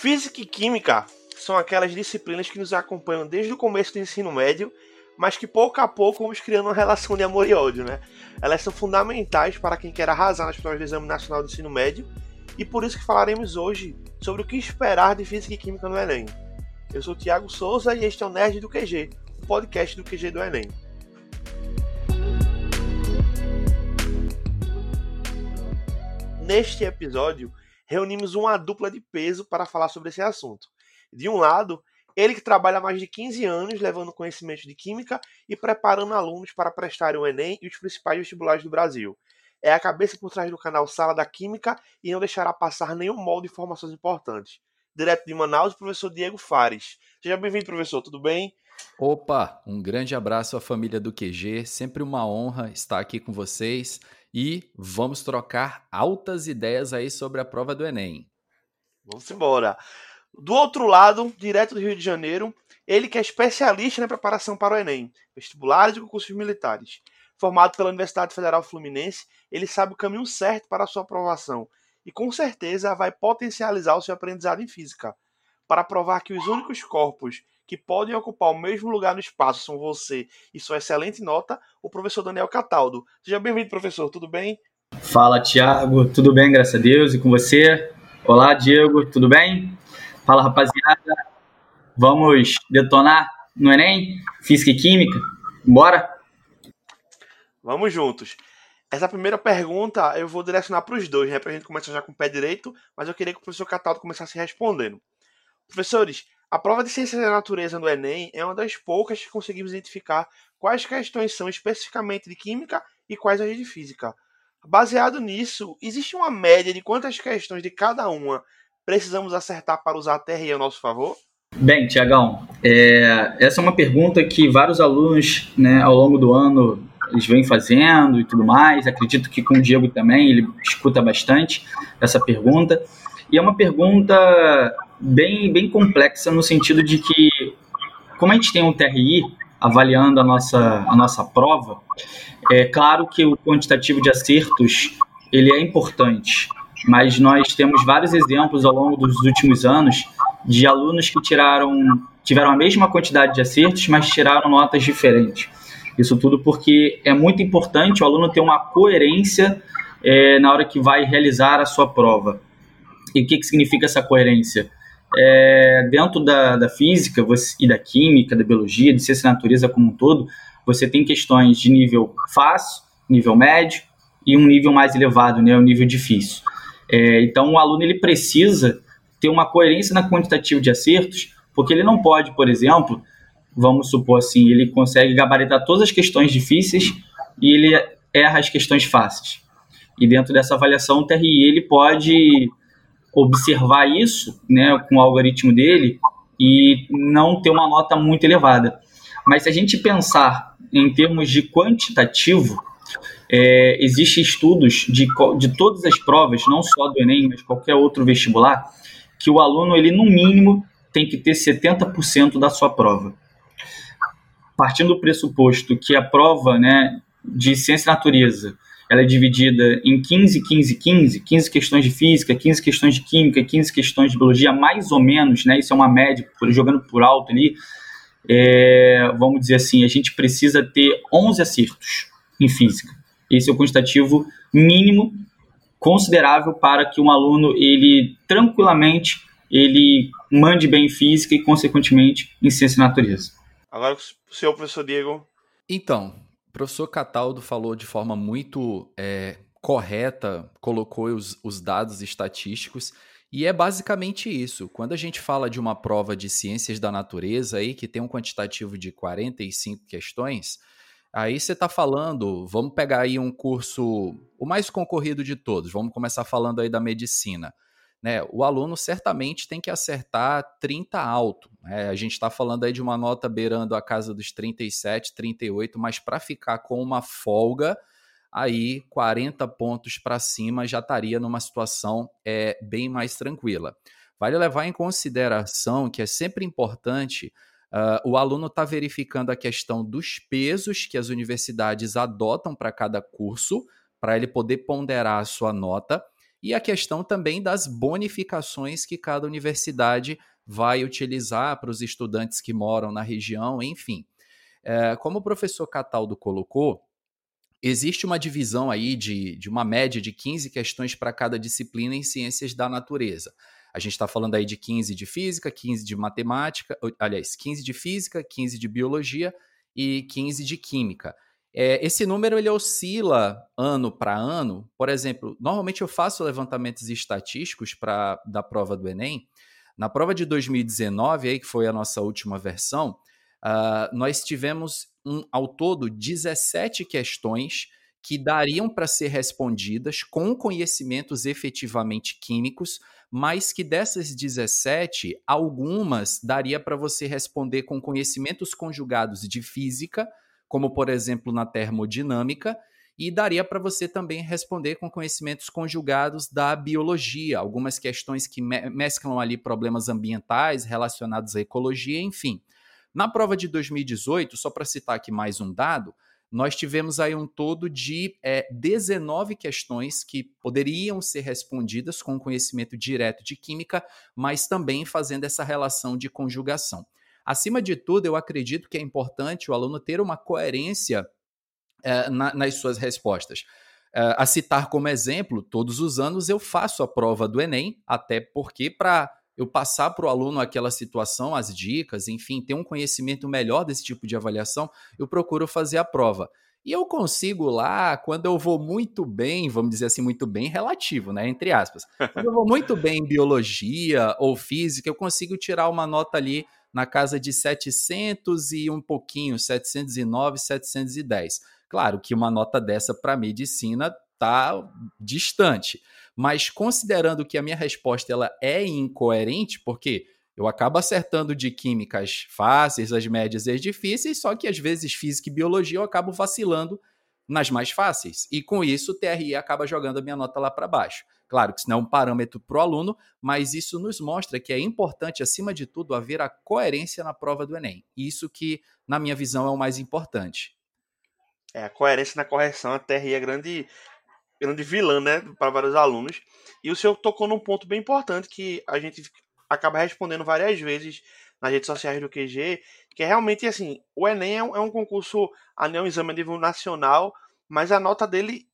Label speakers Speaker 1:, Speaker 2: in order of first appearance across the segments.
Speaker 1: Física e Química são aquelas disciplinas que nos acompanham desde o começo do ensino médio, mas que pouco a pouco vamos criando uma relação de amor e ódio, né? Elas são fundamentais para quem quer arrasar nas provas do Exame Nacional do Ensino Médio, e por isso que falaremos hoje sobre o que esperar de Física e Química no Enem. Eu sou o Thiago Souza e este é o Nerd do QG, o podcast do QG do Enem. Neste episódio, reunimos uma dupla de peso para falar sobre esse assunto. De um lado, ele que trabalha há mais de 15 anos levando conhecimento de química e preparando alunos para prestarem o Enem e os principais vestibulares do Brasil. É a cabeça por trás do canal Sala da Química e não deixará passar nenhum molde de informações importantes. Direto de Manaus, o professor Diego Fares. Seja bem-vindo, professor, tudo bem?
Speaker 2: Opa, um grande abraço à família do QG, sempre uma honra estar aqui com vocês e vamos trocar altas ideias aí sobre a prova do Enem.
Speaker 1: Vamos embora. Do outro lado, direto do Rio de Janeiro, ele que é especialista na preparação para o Enem, vestibulares e concursos militares. Formado pela Universidade Federal Fluminense, ele sabe o caminho certo para a sua aprovação e com certeza vai potencializar o seu aprendizado em física. Para provar que os únicos corpos que podem ocupar o mesmo lugar no espaço são você e sua excelente nota, o professor Daniel Cataldo. Seja bem-vindo, professor, tudo bem?
Speaker 3: Fala, Tiago, tudo bem, graças a Deus, e com você? Olá, Diego, tudo bem? Fala, rapaziada, vamos detonar no Enem? Física e Química? Bora?
Speaker 1: Vamos juntos. Essa primeira pergunta eu vou direcionar para os dois, né? Para a gente começar já com o pé direito, mas eu queria que o professor Cataldo começasse respondendo. Professores, a prova de ciências da natureza no Enem é uma das poucas que conseguimos identificar quais questões são especificamente de química e quais as de física. Baseado nisso, existe uma média de quantas questões de cada uma precisamos acertar para usar a TRE a nosso favor?
Speaker 3: Bem, Tiagão, é, essa é uma pergunta que vários alunos né, ao longo do ano eles vêm fazendo e tudo mais. Acredito que com o Diego também, ele escuta bastante essa pergunta. E é uma pergunta bem, bem complexa no sentido de que, como a gente tem um TRI avaliando a nossa, a nossa prova, é claro que o quantitativo de acertos ele é importante, mas nós temos vários exemplos ao longo dos últimos anos de alunos que tiraram tiveram a mesma quantidade de acertos, mas tiraram notas diferentes. Isso tudo porque é muito importante o aluno ter uma coerência é, na hora que vai realizar a sua prova. E o que, que significa essa coerência? é, dentro da, da física você, e da química, da biologia, de ciência da natureza como um todo, você tem questões de nível fácil, nível médio e um nível mais elevado, né, o nível difícil. É, então, o aluno ele precisa ter uma coerência na quantitativa de acertos, porque ele não pode, por exemplo, vamos supor assim, ele consegue gabaritar todas as questões difíceis e ele erra as questões fáceis. E dentro dessa avaliação, o TRI ele pode observar isso né, com o algoritmo dele e não ter uma nota muito elevada. Mas se a gente pensar em termos de quantitativo, é, existem estudos de, de todas as provas, não só do Enem, mas qualquer outro vestibular, que o aluno, ele no mínimo, tem que ter 70% da sua prova. Partindo do pressuposto que a prova né, de ciência e natureza ela é dividida em 15, 15, 15, 15 questões de física, 15 questões de química, 15 questões de biologia, mais ou menos, né? Isso é uma média, jogando por alto ali. É, vamos dizer assim, a gente precisa ter 11 acertos em física. Esse é o quantitativo mínimo considerável para que um aluno ele tranquilamente ele mande bem em física e consequentemente em ciência e natureza.
Speaker 1: Agora o senhor professor Diego.
Speaker 2: Então, o professor Cataldo falou de forma muito é, correta, colocou os, os dados estatísticos, e é basicamente isso. Quando a gente fala de uma prova de ciências da natureza aí, que tem um quantitativo de 45 questões, aí você está falando, vamos pegar aí um curso, o mais concorrido de todos, vamos começar falando aí da medicina né, o aluno certamente tem que acertar 30 alto. Né? A gente está falando aí de uma nota beirando a casa dos 37, 38, mas para ficar com uma folga, aí 40 pontos para cima já estaria numa situação é, bem mais tranquila. Vale levar em consideração que é sempre importante uh, o aluno estar tá verificando a questão dos pesos que as universidades adotam para cada curso, para ele poder ponderar a sua nota e a questão também das bonificações que cada universidade vai utilizar para os estudantes que moram na região, enfim. É, como o professor Cataldo colocou, existe uma divisão aí de, de uma média de 15 questões para cada disciplina em ciências da natureza. A gente está falando aí de 15 de física, 15 de matemática, aliás, 15 de física, 15 de biologia e 15 de química. É, esse número ele oscila ano para ano. Por exemplo, normalmente eu faço levantamentos estatísticos para da prova do Enem. Na prova de 2019, aí, que foi a nossa última versão, uh, nós tivemos um, ao todo 17 questões que dariam para ser respondidas com conhecimentos efetivamente químicos, mas que dessas 17, algumas daria para você responder com conhecimentos conjugados de física, como por exemplo na termodinâmica, e daria para você também responder com conhecimentos conjugados da biologia, algumas questões que me mesclam ali problemas ambientais relacionados à ecologia, enfim. Na prova de 2018, só para citar aqui mais um dado, nós tivemos aí um todo de é, 19 questões que poderiam ser respondidas com conhecimento direto de química, mas também fazendo essa relação de conjugação. Acima de tudo, eu acredito que é importante o aluno ter uma coerência é, na, nas suas respostas. É, a citar como exemplo, todos os anos eu faço a prova do Enem, até porque para eu passar para o aluno aquela situação, as dicas, enfim, ter um conhecimento melhor desse tipo de avaliação, eu procuro fazer a prova. E eu consigo lá, quando eu vou muito bem, vamos dizer assim, muito bem, relativo, né? Entre aspas. Quando eu vou muito bem em biologia ou física, eu consigo tirar uma nota ali na casa de 700 e um pouquinho, 709, 710. Claro que uma nota dessa para medicina tá distante. Mas considerando que a minha resposta ela é incoerente, porque eu acabo acertando de químicas fáceis, as médias e as difíceis, só que às vezes física e biologia eu acabo vacilando nas mais fáceis. E com isso o TRE acaba jogando a minha nota lá para baixo. Claro que isso não é um parâmetro para o aluno, mas isso nos mostra que é importante, acima de tudo, haver a coerência na prova do Enem. Isso que, na minha visão, é o mais importante.
Speaker 1: É, a coerência na correção, a TRE é grande, grande vilã, né, para vários alunos. E o senhor tocou num ponto bem importante que a gente acaba respondendo várias vezes nas redes sociais do QG, que é realmente assim, o Enem é um, é um concurso, é um exame a nível nacional, mas a nota dele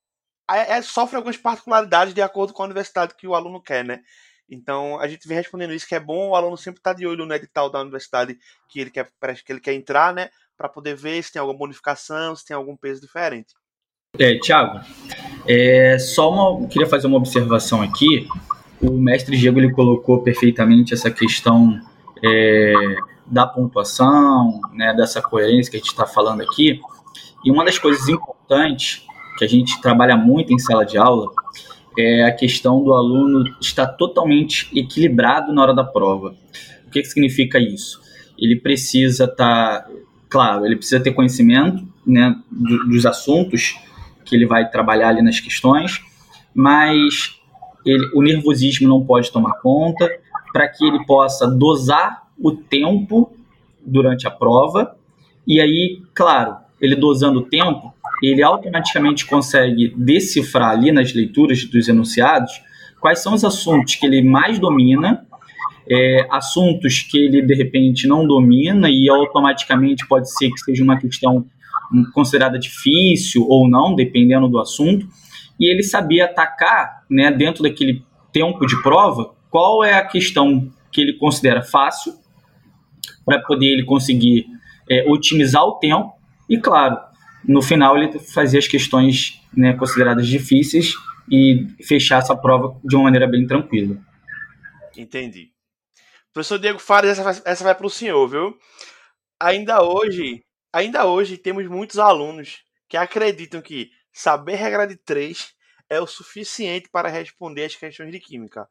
Speaker 1: é, sofre algumas particularidades de acordo com a universidade que o aluno quer, né? Então a gente vem respondendo isso, que é bom o aluno sempre estar tá de olho no edital da universidade que ele quer, que ele quer entrar, né? Para poder ver se tem alguma bonificação, se tem algum peso diferente.
Speaker 3: É, Tiago, é, só uma, queria fazer uma observação aqui. O mestre Diego ele colocou perfeitamente essa questão é, da pontuação, né, dessa coerência que a gente está falando aqui. E uma das coisas importantes que a gente trabalha muito em sala de aula é a questão do aluno estar totalmente equilibrado na hora da prova. O que, que significa isso? Ele precisa estar, tá, claro, ele precisa ter conhecimento né, dos assuntos que ele vai trabalhar ali nas questões, mas ele, o nervosismo não pode tomar conta para que ele possa dosar o tempo durante a prova e aí, claro, ele dosando o tempo, ele automaticamente consegue decifrar ali nas leituras dos enunciados quais são os assuntos que ele mais domina, é, assuntos que ele de repente não domina e automaticamente pode ser que seja uma questão considerada difícil ou não, dependendo do assunto, e ele sabia atacar, né, dentro daquele tempo de prova, qual é a questão que ele considera fácil, para poder ele conseguir é, otimizar o tempo, e claro, no final ele fazia as questões né, consideradas difíceis e fechar essa prova de uma maneira bem tranquila.
Speaker 1: Entendi. Professor Diego Fares, essa essa vai para o senhor, viu? Ainda hoje, Ainda hoje temos muitos alunos que acreditam que saber regra de três é o suficiente para responder as questões de química.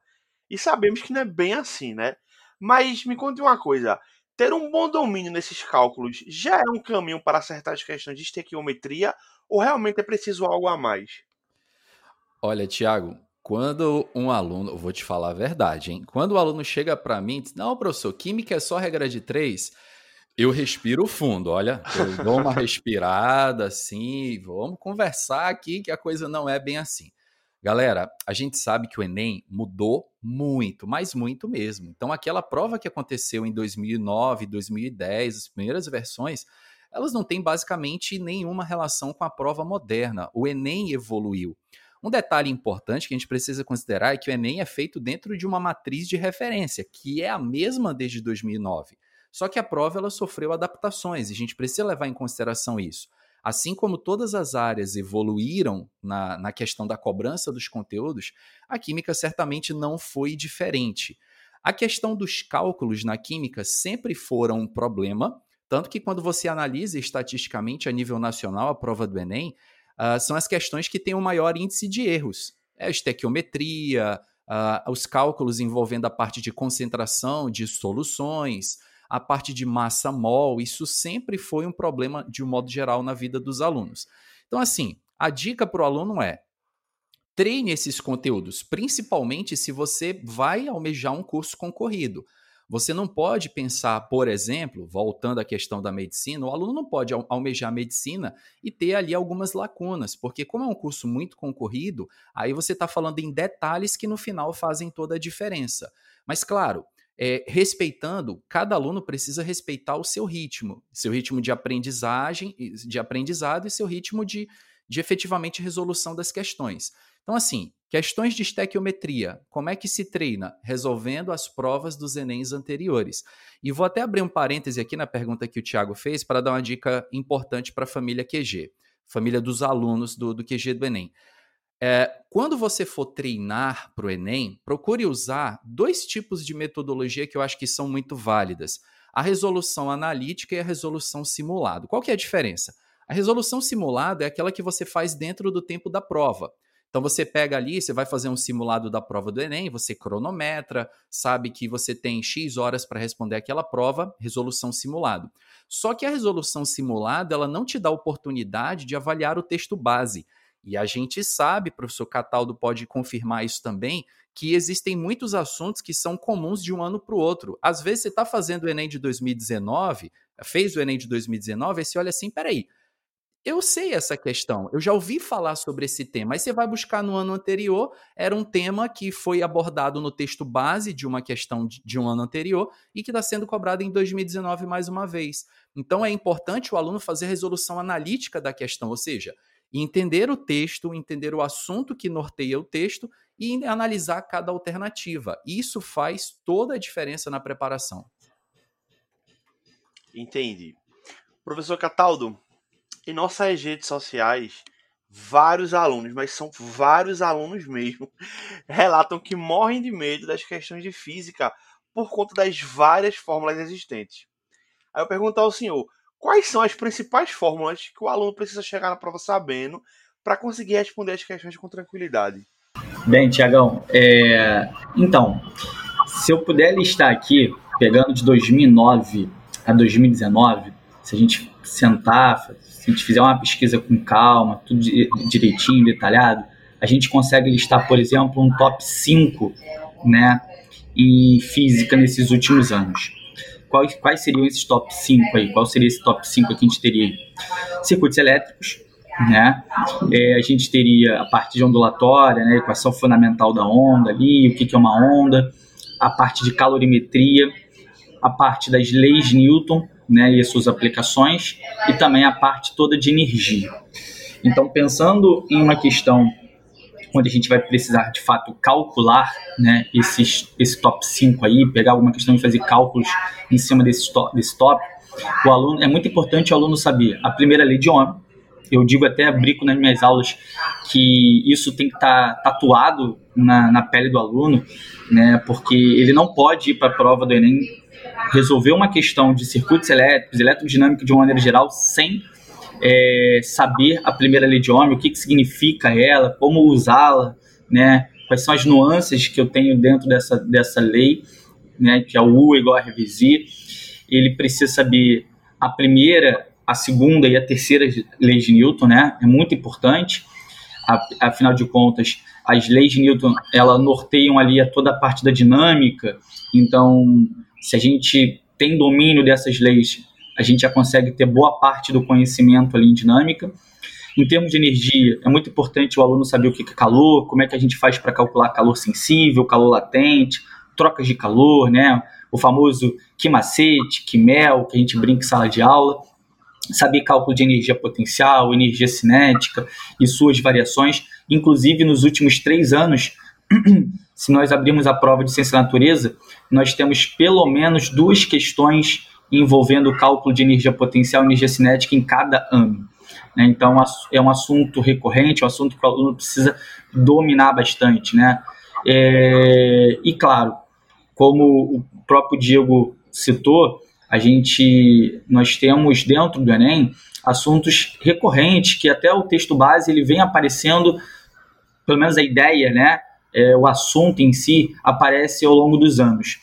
Speaker 1: E sabemos que não é bem assim, né? Mas me conte uma coisa: ter um bom domínio nesses cálculos já é um caminho para acertar as questões de estequiometria ou realmente é preciso algo a mais?
Speaker 2: Olha, Tiago, quando um aluno, vou te falar a verdade, hein? Quando o aluno chega para mim e diz: Não, professor, química é só regra de três. Eu respiro fundo, olha, eu dou uma respirada assim, vamos conversar aqui que a coisa não é bem assim. Galera, a gente sabe que o Enem mudou muito, mas muito mesmo. Então, aquela prova que aconteceu em 2009, 2010, as primeiras versões, elas não têm basicamente nenhuma relação com a prova moderna. O Enem evoluiu. Um detalhe importante que a gente precisa considerar é que o Enem é feito dentro de uma matriz de referência, que é a mesma desde 2009. Só que a prova ela sofreu adaptações e a gente precisa levar em consideração isso. Assim como todas as áreas evoluíram na, na questão da cobrança dos conteúdos, a química certamente não foi diferente. A questão dos cálculos na química sempre foram um problema, tanto que quando você analisa estatisticamente a nível nacional a prova do Enem, uh, são as questões que têm o maior índice de erros. É a estequiometria, uh, os cálculos envolvendo a parte de concentração de soluções, a parte de massa mol, isso sempre foi um problema de um modo geral na vida dos alunos. Então, assim, a dica para o aluno é treine esses conteúdos, principalmente se você vai almejar um curso concorrido. Você não pode pensar, por exemplo, voltando à questão da medicina, o aluno não pode almejar medicina e ter ali algumas lacunas, porque como é um curso muito concorrido, aí você está falando em detalhes que no final fazem toda a diferença. Mas claro, é, respeitando, cada aluno precisa respeitar o seu ritmo, seu ritmo de aprendizagem, de aprendizado e seu ritmo de, de efetivamente resolução das questões. Então, assim, questões de estequiometria, como é que se treina? Resolvendo as provas dos Enems anteriores. E vou até abrir um parêntese aqui na pergunta que o Tiago fez para dar uma dica importante para a família QG, família dos alunos do, do QG do Enem. É, quando você for treinar para o Enem, procure usar dois tipos de metodologia que eu acho que são muito válidas: a resolução analítica e a resolução simulada. Qual que é a diferença? A resolução simulada é aquela que você faz dentro do tempo da prova. Então você pega ali, você vai fazer um simulado da prova do Enem, você cronometra, sabe que você tem X horas para responder aquela prova, resolução simulado. Só que a resolução simulada, ela não te dá oportunidade de avaliar o texto base. E a gente sabe, professor Cataldo pode confirmar isso também, que existem muitos assuntos que são comuns de um ano para o outro. Às vezes você está fazendo o Enem de 2019, fez o Enem de 2019, e você olha assim, peraí, eu sei essa questão, eu já ouvi falar sobre esse tema. Aí você vai buscar no ano anterior, era um tema que foi abordado no texto base de uma questão de um ano anterior e que está sendo cobrado em 2019 mais uma vez. Então é importante o aluno fazer resolução analítica da questão, ou seja, entender o texto, entender o assunto que norteia o texto e analisar cada alternativa. Isso faz toda a diferença na preparação.
Speaker 1: Entendi. Professor Cataldo, em nossas redes sociais, vários alunos, mas são vários alunos mesmo, relatam que morrem de medo das questões de física por conta das várias fórmulas existentes. Aí eu pergunto ao senhor, quais são as principais fórmulas que o aluno precisa chegar na prova sabendo para conseguir responder as questões com tranquilidade?
Speaker 3: Bem, Tiagão, é... então, se eu puder listar aqui, pegando de 2009 a 2019, se a gente sentar, se a gente fizer uma pesquisa com calma, tudo direitinho, detalhado, a gente consegue listar, por exemplo, um top 5 né, em física nesses últimos anos quais, quais seriam esses top 5 aí? Qual seria esse top 5 que a gente teria? Circuitos elétricos, né? É, a gente teria a parte de ondulatória, né? equação fundamental da onda ali, o que, que é uma onda, a parte de calorimetria, a parte das leis Newton, né? E as suas aplicações, e também a parte toda de energia. Então, pensando em uma questão onde a gente vai precisar de fato calcular né, esses, esse top 5 aí, pegar alguma questão e fazer cálculos em cima desse top, desse top, o aluno é muito importante o aluno saber a primeira lei de Ohm. Eu digo até brinco nas minhas aulas que isso tem que estar tá tatuado na, na pele do aluno, né, porque ele não pode ir para a prova do Enem resolver uma questão de circuitos elétricos, eletrodinâmica de uma maneira geral, sem é, saber a primeira lei de Ohm, o que, que significa ela, como usá-la, né? Quais são as nuances que eu tenho dentro dessa, dessa lei, né? Que é o U igual a revisir. Ele precisa saber a primeira, a segunda e a terceira leis de Newton, né? É muito importante. Afinal de contas, as leis de Newton, ela norteiam ali a toda a parte da dinâmica. Então, se a gente tem domínio dessas leis, a gente já consegue ter boa parte do conhecimento ali em dinâmica. Em termos de energia, é muito importante o aluno saber o que é calor, como é que a gente faz para calcular calor sensível, calor latente, trocas de calor, né? O famoso que macete, que mel, que a gente brinca em sala de aula. Saber cálculo de energia potencial, energia cinética e suas variações. Inclusive, nos últimos três anos, se nós abrirmos a prova de ciência da natureza, nós temos pelo menos duas questões envolvendo o cálculo de energia potencial e energia cinética em cada ano. Né? Então, é um assunto recorrente, é um assunto que o aluno precisa dominar bastante. Né? É, e, claro, como o próprio Diego citou, a gente, nós temos dentro do Enem assuntos recorrentes que até o texto base ele vem aparecendo, pelo menos a ideia, né, é, o assunto em si aparece ao longo dos anos.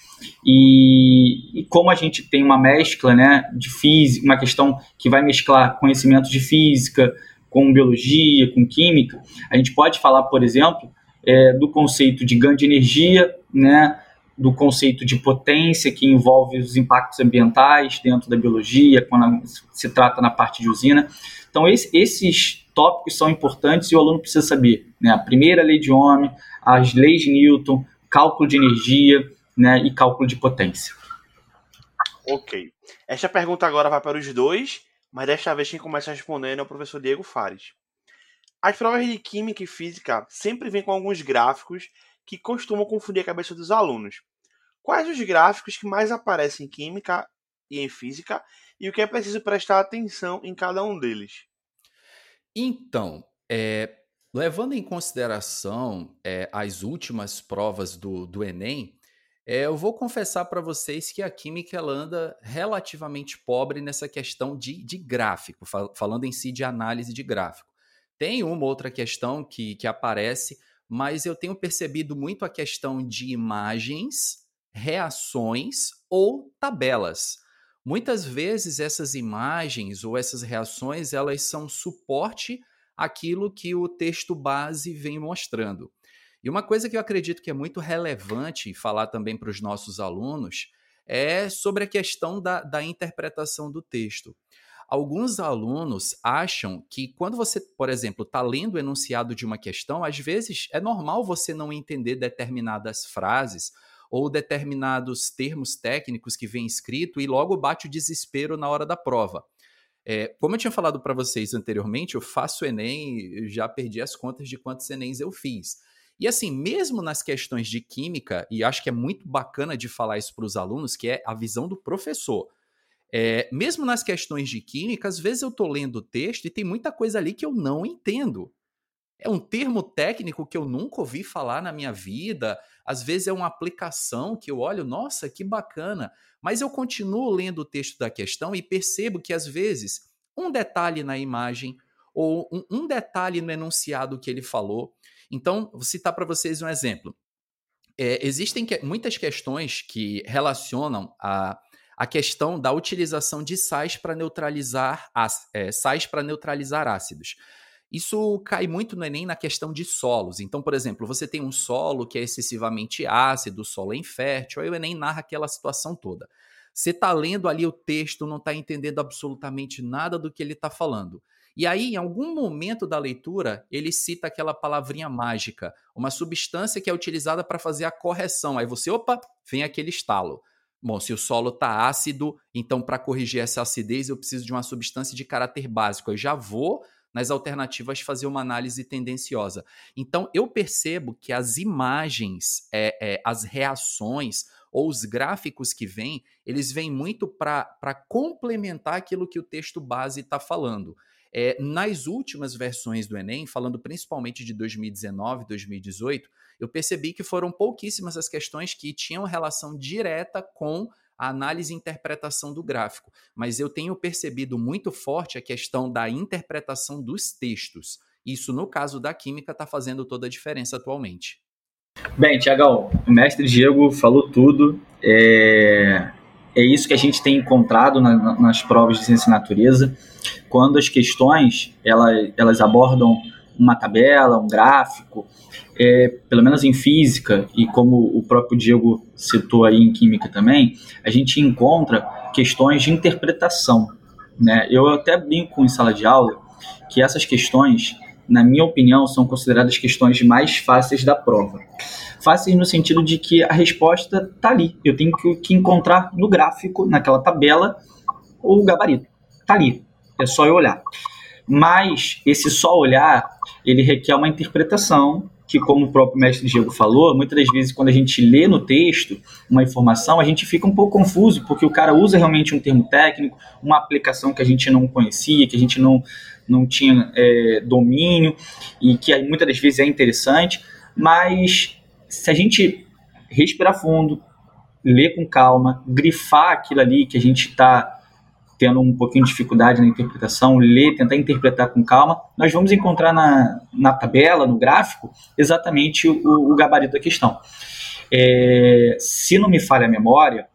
Speaker 3: E, e, como a gente tem uma mescla né, de física, uma questão que vai mesclar conhecimentos de física com biologia, com química, a gente pode falar, por exemplo, é, do conceito de ganho de energia, né, do conceito de potência, que envolve os impactos ambientais dentro da biologia, quando se trata na parte de usina. Então, esse, esses tópicos são importantes e o aluno precisa saber. Né? A primeira lei de Ohm, as leis de Newton, cálculo de energia né, e cálculo de potência.
Speaker 1: Ok. Esta pergunta agora vai para os dois, mas desta vez quem começa respondendo é o professor Diego Fares. As provas de Química e Física sempre vêm com alguns gráficos que costumam confundir a cabeça dos alunos. Quais os gráficos que mais aparecem em Química e em Física e o que é preciso prestar atenção em cada um deles?
Speaker 2: Então, é, levando em consideração é, as últimas provas do, do Enem, é, eu vou confessar para vocês que a química ela anda relativamente pobre nessa questão de, de gráfico, fal falando em si de análise de gráfico. Tem uma outra questão que, que aparece, mas eu tenho percebido muito a questão de imagens, reações ou tabelas. Muitas vezes essas imagens ou essas reações elas são suporte àquilo que o texto base vem mostrando. E uma coisa que eu acredito que é muito relevante falar também para os nossos alunos é sobre a questão da, da interpretação do texto. Alguns alunos acham que quando você, por exemplo, está lendo o enunciado de uma questão, às vezes é normal você não entender determinadas frases ou determinados termos técnicos que vem escrito e logo bate o desespero na hora da prova. É, como eu tinha falado para vocês anteriormente, eu faço Enem, já perdi as contas de quantos Enems eu fiz. E assim, mesmo nas questões de química, e acho que é muito bacana de falar isso para os alunos, que é a visão do professor. É, mesmo nas questões de química, às vezes eu estou lendo o texto e tem muita coisa ali que eu não entendo. É um termo técnico que eu nunca ouvi falar na minha vida. Às vezes é uma aplicação que eu olho, nossa, que bacana. Mas eu continuo lendo o texto da questão e percebo que às vezes um detalhe na imagem ou um, um detalhe no enunciado que ele falou então, vou citar para vocês um exemplo. É, existem que, muitas questões que relacionam a, a questão da utilização de sais para neutralizar é, sais para neutralizar ácidos. Isso cai muito no Enem na questão de solos. Então, por exemplo, você tem um solo que é excessivamente ácido, o solo é infértil, aí o Enem narra aquela situação toda. Você está lendo ali o texto, não está entendendo absolutamente nada do que ele está falando. E aí, em algum momento da leitura, ele cita aquela palavrinha mágica, uma substância que é utilizada para fazer a correção. Aí você, opa, vem aquele estalo. Bom, se o solo está ácido, então para corrigir essa acidez eu preciso de uma substância de caráter básico. Eu já vou nas alternativas fazer uma análise tendenciosa. Então eu percebo que as imagens, é, é, as reações ou os gráficos que vêm, eles vêm muito para complementar aquilo que o texto base está falando. É, nas últimas versões do Enem, falando principalmente de 2019, 2018, eu percebi que foram pouquíssimas as questões que tinham relação direta com a análise e interpretação do gráfico, mas eu tenho percebido muito forte a questão da interpretação dos textos. Isso, no caso da química, está fazendo toda a diferença atualmente.
Speaker 3: Bem, Tiagão, o mestre Diego falou tudo. É, é isso que a gente tem encontrado na, nas provas de ciência e natureza quando as questões elas, elas abordam uma tabela, um gráfico, é, pelo menos em física, e como o próprio Diego citou aí em química também, a gente encontra questões de interpretação. Né? Eu até brinco em sala de aula que essas questões, na minha opinião, são consideradas questões mais fáceis da prova. Fáceis no sentido de que a resposta está ali. Eu tenho que, encontrar no gráfico, naquela tabela, o gabarito. Está ali. É só eu olhar. Mas esse só olhar, ele requer uma interpretação que, como o próprio mestre Diego falou, muitas das vezes quando a gente lê no texto uma informação, a gente fica um pouco confuso, porque o cara usa realmente um termo técnico, uma aplicação que a gente não conhecia, que a gente não, não tinha é, domínio, e que muitas das vezes é interessante, mas se a gente respirar fundo, ler com calma, grifar aquilo ali que a gente está tendo um pouquinho de dificuldade na interpretação, ler, tentar interpretar com calma, nós vamos encontrar na, na tabela, no gráfico, exatamente o, o gabarito da questão. É, se não me falha a memória,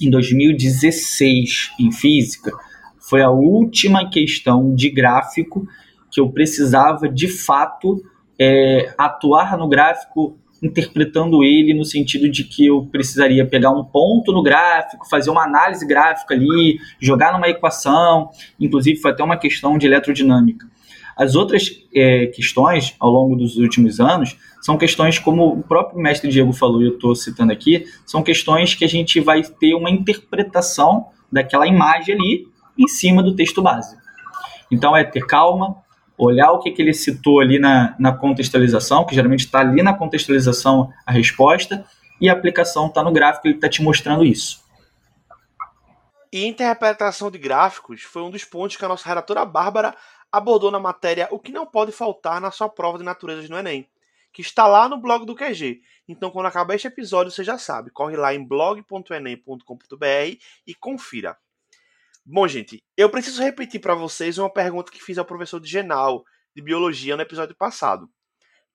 Speaker 3: em 2016, em física, foi a última questão de gráfico que eu precisava de fato é, atuar no gráfico interpretando ele no sentido de que eu precisaria pegar um ponto no gráfico, fazer uma análise gráfica ali, jogar numa equação, inclusive foi até uma questão de eletrodinâmica. As outras é, questões, ao longo dos últimos anos, são questões, como o próprio mestre Diego falou, e eu estou citando aqui, são questões que a gente vai ter uma interpretação daquela imagem ali em cima do texto base. Então é ter calma, olhar o que, que ele citou ali na, na contextualização, que geralmente está ali na contextualização a resposta, e a aplicação está no gráfico, ele está te mostrando isso.
Speaker 1: E interpretação de gráficos foi um dos pontos que a nossa redatora Bárbara abordou na matéria O que não pode faltar na sua prova de naturezas no Enem, que está lá no blog do QG. Então, quando acabar este episódio, você já sabe, corre lá em blog.enem.com.br e confira. Bom, gente, eu preciso repetir para vocês uma pergunta que fiz ao professor de Genal, de Biologia, no episódio passado.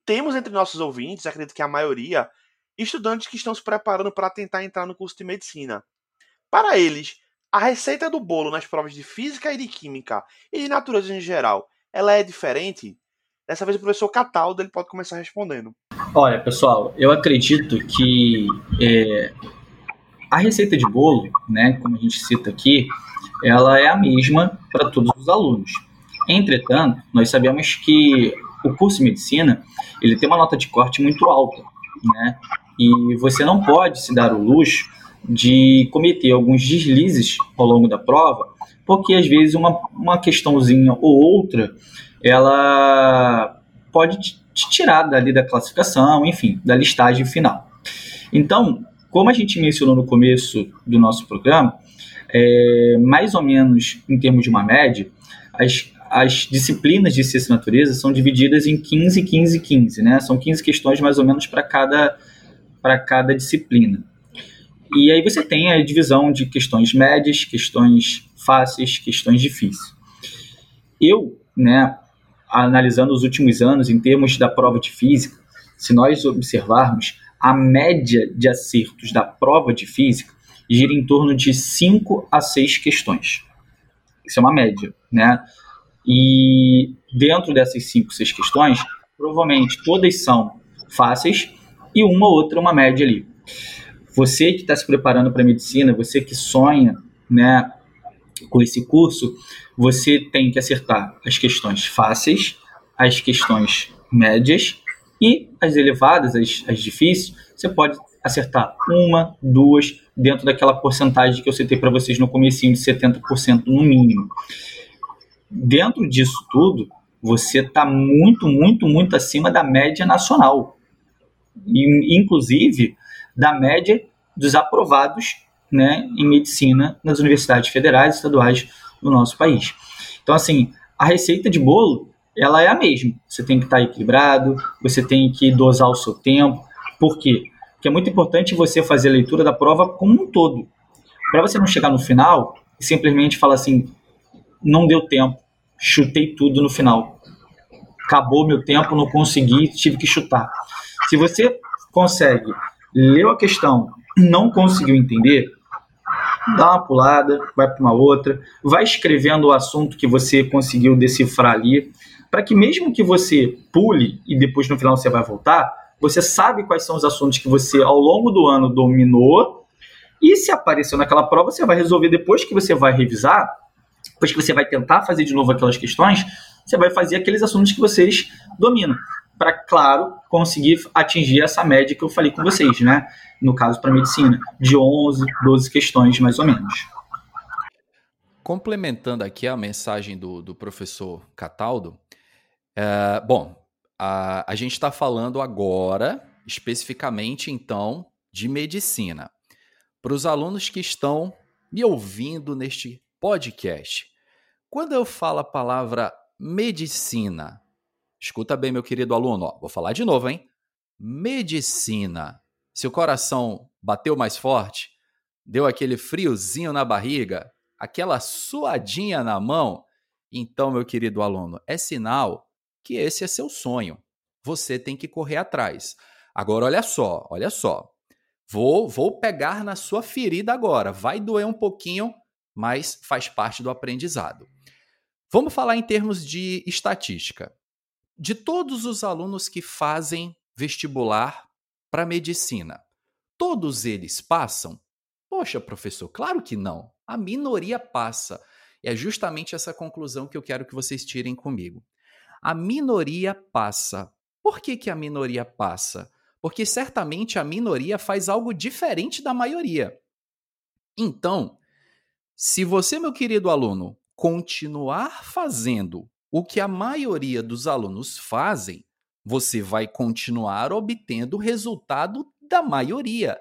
Speaker 1: Temos entre nossos ouvintes, acredito que a maioria, estudantes que estão se preparando para tentar entrar no curso de Medicina. Para eles, a receita do bolo nas provas de Física e de Química e de Natureza em geral, ela é diferente? Dessa vez o professor Cataldo ele pode começar respondendo.
Speaker 3: Olha, pessoal, eu acredito que é, a receita de bolo, né, como a gente cita aqui, ela é a mesma para todos os alunos. Entretanto, nós sabemos que o curso de medicina ele tem uma nota de corte muito alta, né? E você não pode se dar o luxo de cometer alguns deslizes ao longo da prova, porque às vezes uma, uma questãozinha ou outra ela pode te tirar dali da classificação, enfim, da listagem final. Então, como a gente mencionou no começo do nosso programa, é, mais ou menos em termos de uma média, as, as disciplinas de ciência natureza são divididas em 15, 15, 15, né? São 15 questões mais ou menos para cada, cada disciplina. E aí você tem a divisão de questões médias, questões fáceis, questões difíceis. Eu, né, analisando os últimos anos em termos da prova de física, se nós observarmos a média de acertos da prova de física, gira em torno de 5 a 6 questões. Isso é uma média, né? E dentro dessas 5, 6 questões, provavelmente todas são fáceis e uma ou outra uma média ali. Você que está se preparando para medicina, você que sonha, né, com esse curso, você tem que acertar as questões fáceis, as questões médias e as elevadas, as, as difíceis, você pode acertar uma, duas, dentro daquela porcentagem que eu citei para vocês no comecinho de 70% no mínimo. Dentro disso tudo, você está muito, muito, muito acima da média nacional. E, inclusive, da média dos aprovados né, em medicina nas universidades federais e estaduais do nosso país. Então, assim, a receita de bolo, ela é a mesma. Você tem que estar tá equilibrado, você tem que dosar o seu tempo. Por quê? Que é muito importante você fazer a leitura da prova como um todo. Para você não chegar no final e simplesmente falar assim: não deu tempo, chutei tudo no final. Acabou meu tempo, não consegui, tive que chutar. Se você consegue, leu a questão, não conseguiu entender, dá uma pulada, vai para uma outra, vai escrevendo o assunto que você conseguiu decifrar ali, para que mesmo que você pule e depois no final você vai voltar, você sabe quais são os assuntos que você, ao longo do ano, dominou, e se apareceu naquela prova, você vai resolver depois que você vai revisar, depois que você vai tentar fazer de novo aquelas questões, você vai fazer aqueles assuntos que vocês dominam. Para, claro, conseguir atingir essa média que eu falei com vocês, né? No caso, para medicina, de 11, 12 questões, mais ou menos.
Speaker 2: Complementando aqui a mensagem do, do professor Cataldo, é, bom, a, a gente está falando agora, especificamente, então, de medicina. Para os alunos que estão me ouvindo neste podcast, quando eu falo a palavra medicina, escuta bem, meu querido aluno, ó, vou falar de novo, hein? Medicina. Seu coração bateu mais forte? Deu aquele friozinho na barriga? Aquela suadinha na mão? Então, meu querido aluno, é sinal que esse é seu sonho. Você tem que correr atrás. Agora, olha só, olha só. Vou, vou pegar na sua ferida agora. Vai doer um pouquinho, mas faz parte do aprendizado. Vamos falar em termos de estatística. De todos os alunos que fazem vestibular para medicina, todos eles passam? Poxa, professor, claro que não. A minoria passa. É justamente essa conclusão que eu quero que vocês tirem comigo. A minoria passa. Por que, que a minoria passa? Porque certamente a minoria faz algo diferente da maioria. Então, se você, meu querido aluno, continuar fazendo o que a maioria dos alunos fazem, você vai continuar obtendo o resultado da maioria.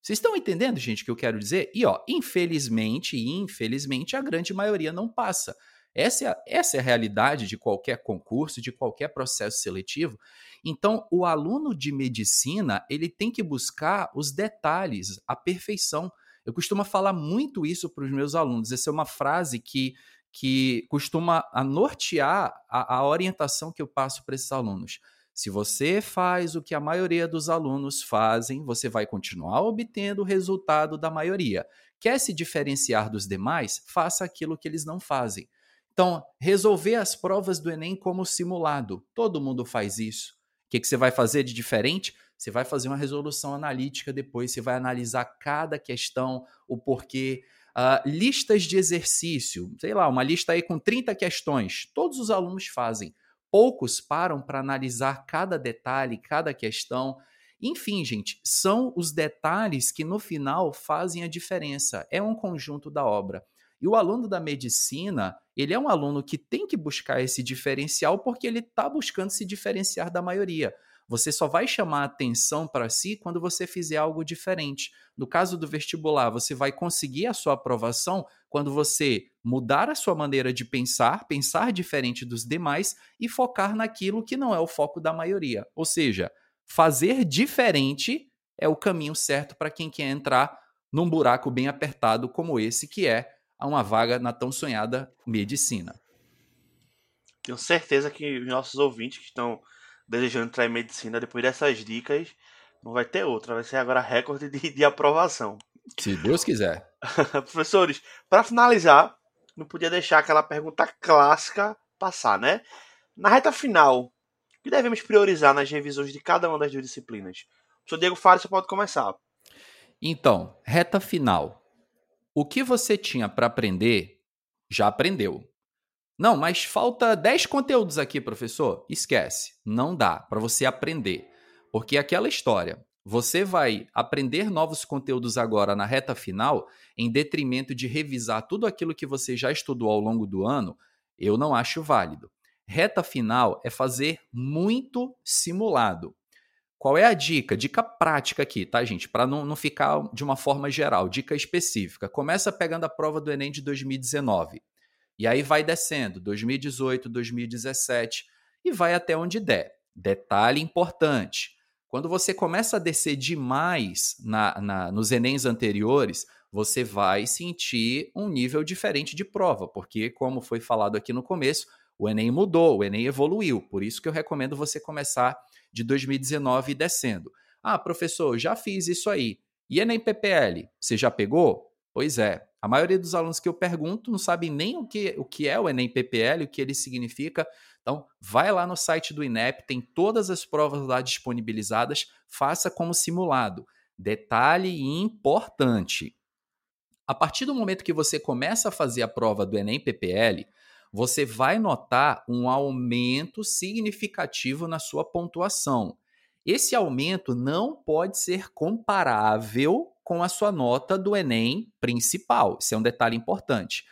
Speaker 2: Vocês estão entendendo, gente, o que eu quero dizer? E, ó, infelizmente, infelizmente, a grande maioria não passa. Essa é, a, essa é a realidade de qualquer concurso, de qualquer processo seletivo. Então, o aluno de medicina, ele tem que buscar os detalhes, a perfeição. Eu costumo falar muito isso para os meus alunos. Essa é uma frase que, que costuma nortear a, a orientação que eu passo para esses alunos. Se você faz o que a maioria dos alunos fazem, você vai continuar obtendo o resultado da maioria. Quer se diferenciar dos demais? Faça aquilo que eles não fazem. Então, resolver as provas do Enem como simulado. Todo mundo faz isso. O que, que você vai fazer de diferente? Você vai fazer uma resolução analítica depois, você vai analisar cada questão, o porquê. Uh, listas de exercício, sei lá, uma lista aí com 30 questões, todos os alunos fazem. Poucos param para analisar cada detalhe, cada questão. Enfim, gente, são os detalhes que no final fazem a diferença. É um conjunto da obra. E o aluno da medicina, ele é um aluno que tem que buscar esse diferencial porque ele está buscando se diferenciar da maioria. Você só vai chamar atenção para si quando você fizer algo diferente. No caso do vestibular, você vai conseguir a sua aprovação quando você mudar a sua maneira de pensar, pensar diferente dos demais e focar naquilo que não é o foco da maioria. Ou seja, fazer diferente é o caminho certo para quem quer entrar num buraco bem apertado como esse, que é uma vaga na tão sonhada medicina.
Speaker 1: Tenho certeza que os nossos ouvintes que estão desejando entrar em medicina, depois dessas dicas, não vai ter outra. Vai ser agora recorde de, de aprovação.
Speaker 2: Se Deus quiser.
Speaker 1: Professores, para finalizar, não podia deixar aquela pergunta clássica passar, né? Na reta final, o que devemos priorizar nas revisões de cada uma das duas disciplinas? O senhor Diego Fares, você pode começar.
Speaker 2: Então, reta final. O que você tinha para aprender, já aprendeu. Não, mas falta 10 conteúdos aqui, professor. Esquece, não dá para você aprender. Porque aquela história, você vai aprender novos conteúdos agora na reta final, em detrimento de revisar tudo aquilo que você já estudou ao longo do ano, eu não acho válido. Reta final é fazer muito simulado. Qual é a dica? Dica prática aqui, tá, gente? Para não, não ficar de uma forma geral, dica específica. Começa pegando a prova do Enem de 2019. E aí vai descendo, 2018, 2017 e vai até onde der. Detalhe importante: quando você começa a descer demais na, na, nos Enems anteriores, você vai sentir um nível diferente de prova, porque, como foi falado aqui no começo, o Enem mudou, o Enem evoluiu. Por isso que eu recomendo você começar de 2019 e descendo. Ah, professor, já fiz isso aí. E Enem PPL, você já pegou? Pois é, a maioria dos alunos que eu pergunto não sabem nem o que, o que é o Enem PPL, o que ele significa. Então, vai lá no site do INEP, tem todas as provas lá disponibilizadas, faça como simulado. Detalhe importante: A partir do momento que você começa a fazer a prova do Enem PPL, você vai notar um aumento significativo na sua pontuação. Esse aumento não pode ser comparável com a sua nota do Enem principal. Isso é um detalhe importante.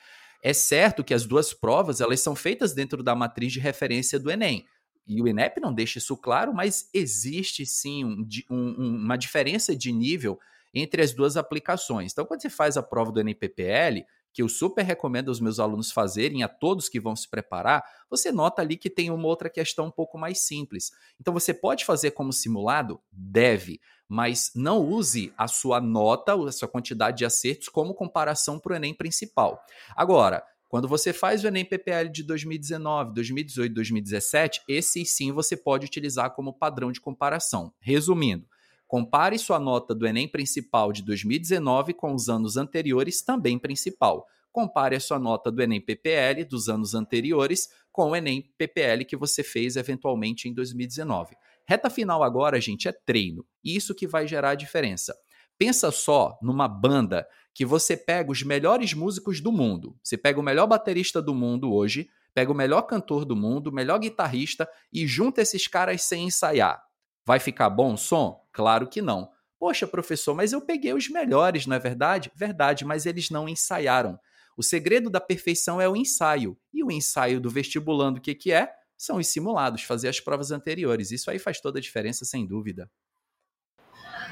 Speaker 2: É certo que as duas provas elas são feitas dentro da matriz de referência do Enem. E o INEP não deixa isso claro, mas existe sim um, um, uma diferença de nível entre as duas aplicações. Então, quando você faz a prova do NPPL, que eu super recomendo aos meus alunos fazerem, a todos que vão se preparar, você nota ali que tem uma outra questão um pouco mais simples. Então, você pode fazer como simulado? Deve, mas não use a sua nota, a sua quantidade de acertos como comparação para o Enem principal. Agora, quando você faz o Enem PPL de 2019, 2018, 2017, esse sim você pode utilizar como padrão de comparação. Resumindo, compare sua nota do Enem principal de 2019 com os anos anteriores também principal. Compare a sua nota do Enem PPL dos anos anteriores com o Enem PPL que você fez eventualmente em 2019. Reta final agora, gente, é treino. Isso que vai gerar a diferença. Pensa só numa banda que você pega os melhores músicos do mundo. Você pega o melhor baterista do mundo hoje, pega o melhor cantor do mundo, o melhor guitarrista e junta esses caras sem ensaiar. Vai ficar bom o som? Claro que não. Poxa, professor, mas eu peguei os melhores, não é verdade? Verdade, mas eles não ensaiaram. O segredo da perfeição é o ensaio. E o ensaio do vestibulando, o que, que é? São os simulados, fazer as provas anteriores. Isso aí faz toda a diferença, sem dúvida.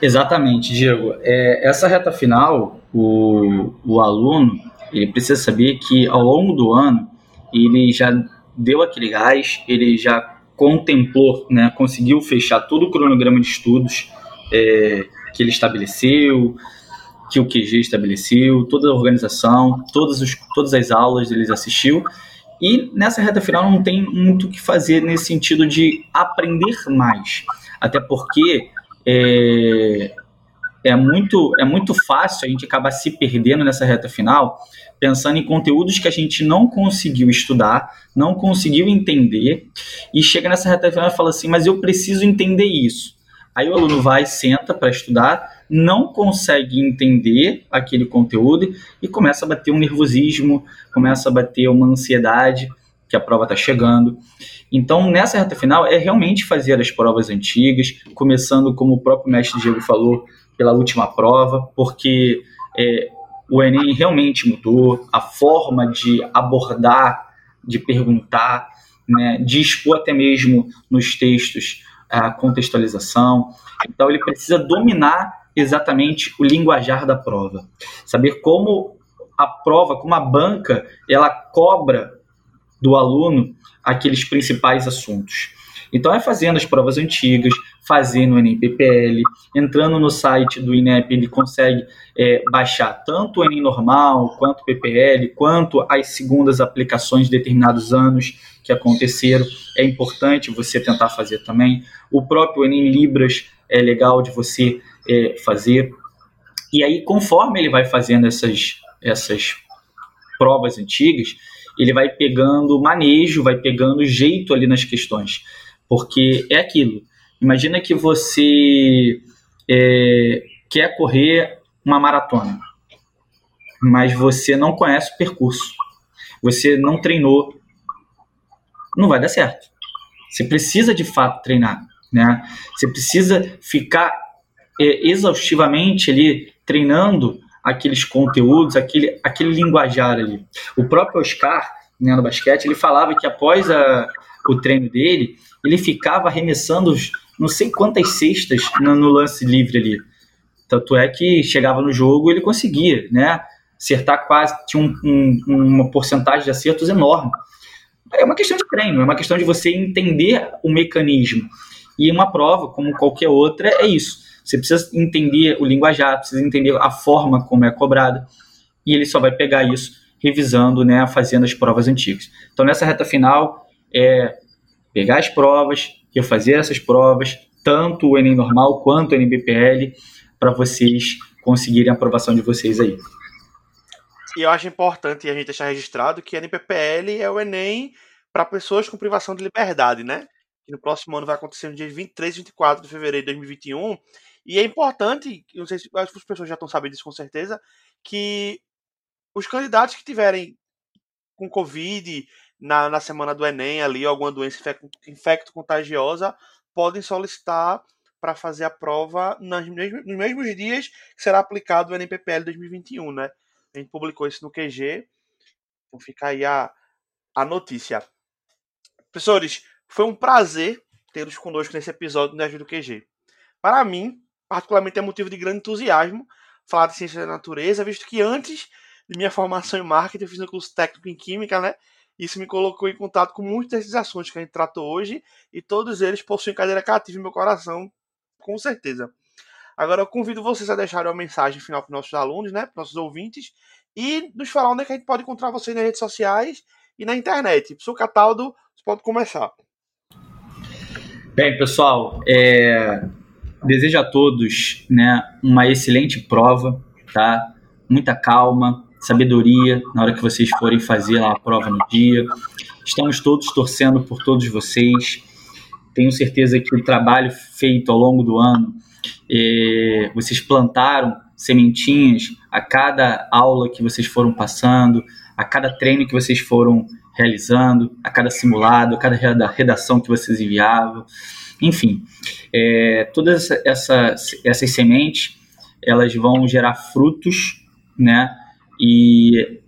Speaker 3: Exatamente, Diego. É, essa reta final, o, o aluno ele precisa saber que ao longo do ano ele já deu aquele gás, ele já contemplou, né, conseguiu fechar todo o cronograma de estudos é, que ele estabeleceu, que o QG estabeleceu, toda a organização, todas, os, todas as aulas ele assistiu. E nessa reta final não tem muito o que fazer nesse sentido de aprender mais. Até porque é, é, muito, é muito fácil a gente acabar se perdendo nessa reta final, pensando em conteúdos que a gente não conseguiu estudar, não conseguiu entender, e chega nessa reta final e fala assim: Mas eu preciso entender isso. Aí o aluno vai, senta para estudar, não consegue entender aquele conteúdo e começa a bater um nervosismo, começa a bater uma ansiedade que a prova está chegando. Então, nessa reta final, é realmente fazer as provas antigas, começando, como o próprio mestre Diego falou, pela última prova, porque é, o Enem realmente mudou, a forma de abordar, de perguntar, né, de expor até mesmo nos textos a contextualização. Então, ele precisa dominar exatamente o linguajar da prova, saber como a prova, como a banca, ela cobra do aluno aqueles principais assuntos. Então é fazendo as provas antigas, fazendo o Enem PPL, entrando no site do INEP, ele consegue é, baixar tanto o Enem normal, quanto o PPL, quanto as segundas aplicações de determinados anos que aconteceram. É importante você tentar fazer também. O próprio Enem Libras é legal de você é, fazer. E aí, conforme ele vai fazendo essas, essas provas antigas, ele vai pegando manejo, vai pegando jeito ali nas questões. Porque é aquilo. Imagina que você é, quer correr uma maratona, mas você não conhece o percurso. Você não treinou. Não vai dar certo. Você precisa de fato treinar. Né? Você precisa ficar é, exaustivamente ali treinando aqueles conteúdos, aquele, aquele linguajar ali. O próprio Oscar, né, no basquete, ele falava que após a, o treino dele, ele ficava arremessando não sei quantas cestas no, no lance livre ali. Tanto é que chegava no jogo ele conseguia, né? Acertar quase, tinha um, um, uma porcentagem de acertos enorme. É uma questão de treino, é uma questão de você entender o mecanismo. E uma prova, como qualquer outra, é isso. Você precisa entender o linguajar, precisa entender a forma como é cobrada, e ele só vai pegar isso revisando, né, fazendo as provas antigas. Então, nessa reta final, é pegar as provas, refazer essas provas, tanto o Enem normal quanto o Enem para vocês conseguirem a aprovação de vocês aí.
Speaker 1: E eu acho importante a gente deixar registrado que o NPPL é o Enem para pessoas com privação de liberdade, né? Que no próximo ano vai acontecer no dia 23 e 24 de fevereiro de 2021 e é importante, não sei se as pessoas já estão sabendo disso com certeza, que os candidatos que tiverem com Covid na, na semana do Enem ali, alguma doença infecto contagiosa, podem solicitar para fazer a prova nas mesmos, nos mesmos dias que será aplicado o NPPL 2021, né? A gente publicou isso no QG, então fica aí a, a notícia. Professores, foi um prazer tê-los conosco nesse episódio do Nerd do QG. Para mim, particularmente é motivo de grande entusiasmo falar de ciência da natureza, visto que antes de minha formação em marketing eu fiz um curso técnico em química, né? Isso me colocou em contato com muitos desses assuntos que a gente tratou hoje e todos eles possuem cadeira cativa em meu coração, com certeza. Agora eu convido vocês a deixarem uma mensagem final para nossos alunos, né, para nossos ouvintes, e nos falar onde é que a gente pode encontrar vocês nas redes sociais e na internet. Professor Cataldo, você pode começar.
Speaker 3: Bem, pessoal, é... desejo a todos né, uma excelente prova, tá? Muita calma, sabedoria na hora que vocês forem fazer a prova no dia. Estamos todos torcendo por todos vocês. Tenho certeza que o trabalho feito ao longo do ano, é, vocês plantaram sementinhas a cada aula que vocês foram passando, a cada treino que vocês foram realizando, a cada simulado, a cada redação que vocês enviavam. Enfim, é, todas essas, essas sementes elas vão gerar frutos, né? E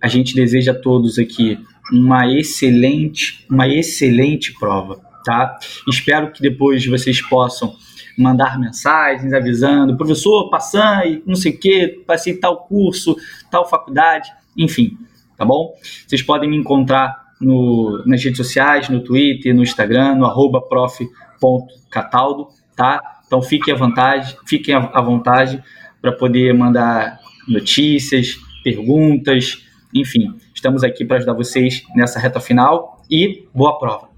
Speaker 3: a gente deseja a todos aqui uma excelente, uma excelente prova, tá? Espero que depois vocês possam mandar mensagens avisando, professor, passando, não sei o que, passei tal curso, tal faculdade, enfim, tá bom? Vocês podem me encontrar no, nas redes sociais, no Twitter, no Instagram, no arroba prof.cataldo, tá? Então fiquem à vontade, fiquem à vontade para poder mandar notícias, perguntas, enfim, estamos aqui para ajudar vocês nessa reta final e boa prova.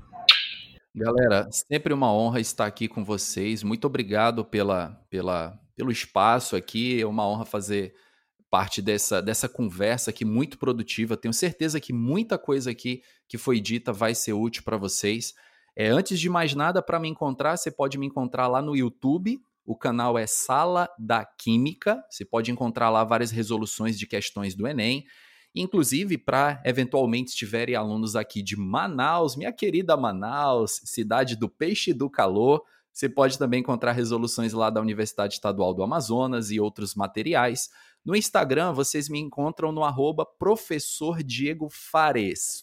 Speaker 2: Galera, sempre uma honra estar aqui com vocês. Muito obrigado pela, pela, pelo espaço aqui. É uma honra fazer parte dessa, dessa conversa aqui muito produtiva. Tenho certeza que muita coisa aqui que foi dita vai ser útil para vocês. É, antes de mais nada, para me encontrar, você pode me encontrar lá no YouTube, o canal é Sala da Química. Você pode encontrar lá várias resoluções de questões do Enem. Inclusive, para eventualmente estiverem alunos aqui de Manaus, minha querida Manaus, cidade do peixe e do calor, você pode também encontrar resoluções lá da Universidade Estadual do Amazonas e outros materiais. No Instagram, vocês me encontram no arroba.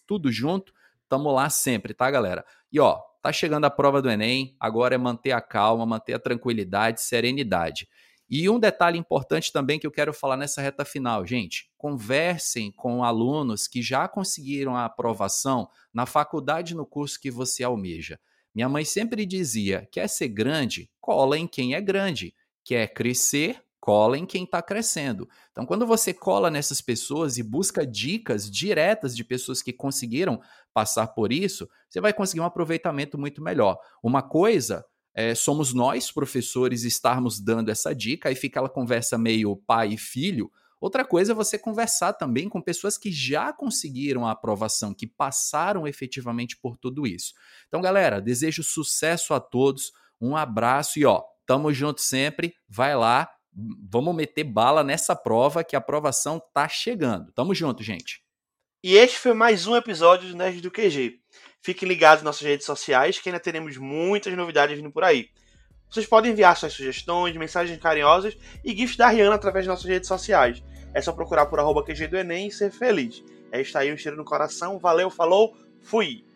Speaker 2: Tudo junto, tamo lá sempre, tá, galera? E ó, Tá chegando a prova do Enem, agora é manter a calma, manter a tranquilidade, serenidade. E um detalhe importante também que eu quero falar nessa reta final, gente: conversem com alunos que já conseguiram a aprovação na faculdade no curso que você almeja. Minha mãe sempre dizia: quer ser grande? Cola em quem é grande. Quer crescer? Cola em quem está crescendo. Então, quando você cola nessas pessoas e busca dicas diretas de pessoas que conseguiram passar por isso, você vai conseguir um aproveitamento muito melhor. Uma coisa é, somos nós, professores, estarmos dando essa dica e fica aquela conversa meio pai e filho. Outra coisa é você conversar também com pessoas que já conseguiram a aprovação, que passaram efetivamente por tudo isso. Então, galera, desejo sucesso a todos, um abraço e ó, tamo junto sempre. Vai lá, vamos meter bala nessa prova que a aprovação tá chegando. Tamo junto, gente.
Speaker 1: E este foi mais um episódio do Nerd do QG. Fiquem ligados nas nossas redes sociais que ainda teremos muitas novidades vindo por aí. Vocês podem enviar suas sugestões, mensagens carinhosas e gifs da Rihanna através das nossas redes sociais. É só procurar por arroba QG do Enem e ser feliz. É isso aí, um cheiro no coração. Valeu, falou, fui!